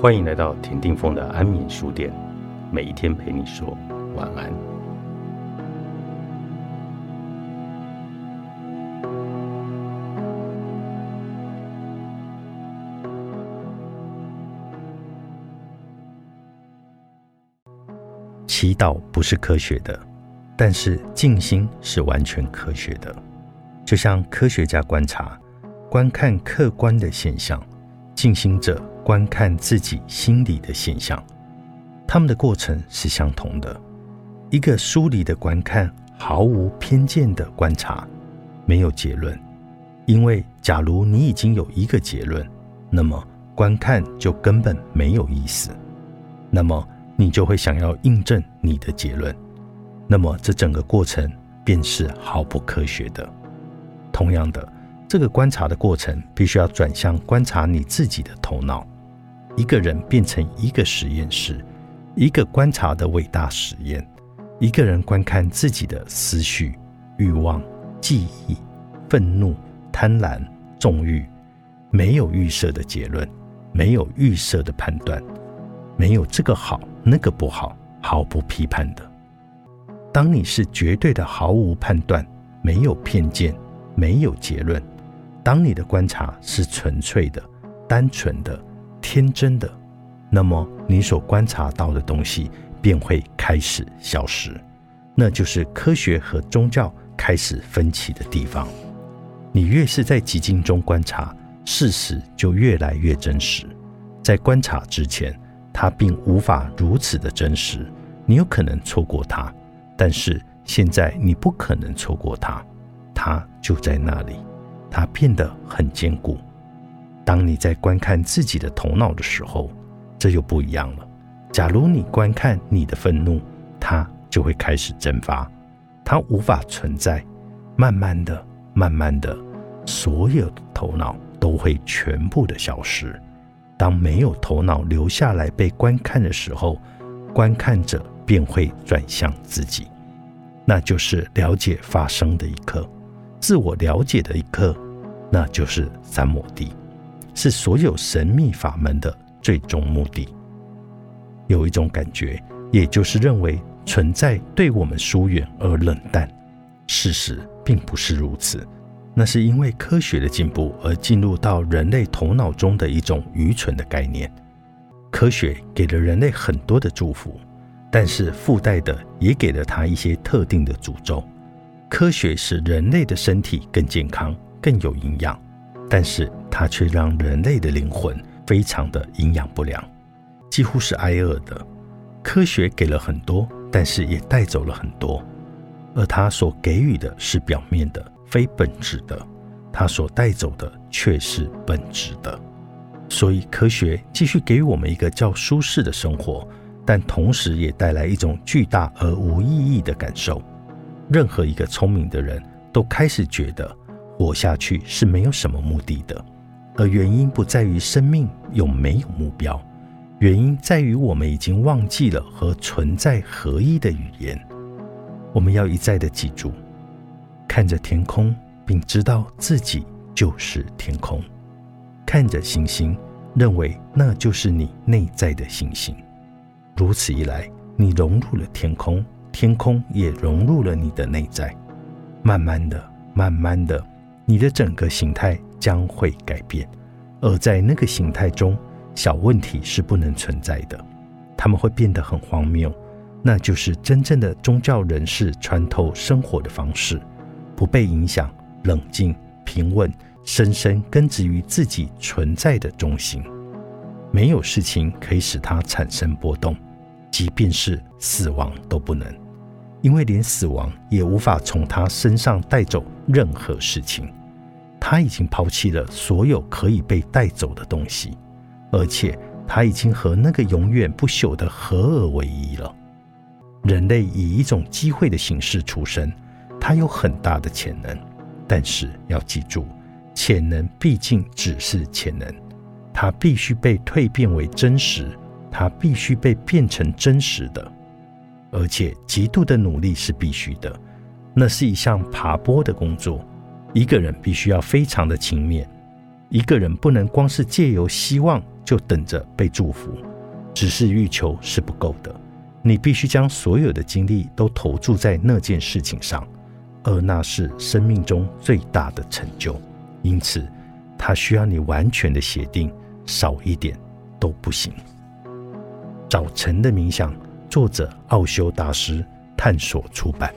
欢迎来到田定峰的安眠书店，每一天陪你说晚安。祈祷不是科学的，但是静心是完全科学的。就像科学家观察、观看客观的现象，静心者。观看自己心里的现象，他们的过程是相同的。一个疏离的观看，毫无偏见的观察，没有结论。因为假如你已经有一个结论，那么观看就根本没有意思。那么你就会想要印证你的结论，那么这整个过程便是毫不科学的。同样的。这个观察的过程必须要转向观察你自己的头脑。一个人变成一个实验室，一个观察的伟大实验。一个人观看自己的思绪、欲望、记忆、愤怒、贪婪、纵欲，没有预设的结论，没有预设的判断，没有这个好那个不好，毫不批判的。当你是绝对的毫无判断，没有偏见，没有结论。当你的观察是纯粹的、单纯的、天真的，那么你所观察到的东西便会开始消失。那就是科学和宗教开始分歧的地方。你越是在寂静中观察，事实就越来越真实。在观察之前，它并无法如此的真实。你有可能错过它，但是现在你不可能错过它，它就在那里。它变得很坚固。当你在观看自己的头脑的时候，这又不一样了。假如你观看你的愤怒，它就会开始蒸发，它无法存在。慢慢的、慢慢的，所有的头脑都会全部的消失。当没有头脑留下来被观看的时候，观看者便会转向自己，那就是了解发生的一刻。自我了解的一刻，那就是三摩地，是所有神秘法门的最终目的。有一种感觉，也就是认为存在对我们疏远而冷淡。事实并不是如此，那是因为科学的进步而进入到人类头脑中的一种愚蠢的概念。科学给了人类很多的祝福，但是附带的也给了他一些特定的诅咒。科学使人类的身体更健康、更有营养，但是它却让人类的灵魂非常的营养不良，几乎是挨饿的。科学给了很多，但是也带走了很多，而它所给予的是表面的、非本质的，它所带走的却是本质的。所以，科学继续给予我们一个较舒适的生活，但同时也带来一种巨大而无意义的感受。任何一个聪明的人都开始觉得活下去是没有什么目的的，而原因不在于生命有没有目标，原因在于我们已经忘记了和存在合一的语言。我们要一再的记住，看着天空，并知道自己就是天空；看着星星，认为那就是你内在的星星。如此一来，你融入了天空。天空也融入了你的内在，慢慢的、慢慢的，你的整个形态将会改变。而在那个形态中，小问题是不能存在的，他们会变得很荒谬。那就是真正的宗教人士穿透生活的方式，不被影响，冷静、平稳，深深根植于自己存在的中心。没有事情可以使它产生波动。即便是死亡都不能，因为连死亡也无法从他身上带走任何事情。他已经抛弃了所有可以被带走的东西，而且他已经和那个永远不朽的合而为一了。人类以一种机会的形式出生，他有很大的潜能，但是要记住，潜能毕竟只是潜能，它必须被蜕变为真实。它必须被变成真实的，而且极度的努力是必须的。那是一项爬坡的工作，一个人必须要非常的勤勉。一个人不能光是借由希望就等着被祝福，只是欲求是不够的。你必须将所有的精力都投注在那件事情上，而那是生命中最大的成就。因此，它需要你完全的协定，少一点都不行。早晨的冥想，作者奥修大师探索出版。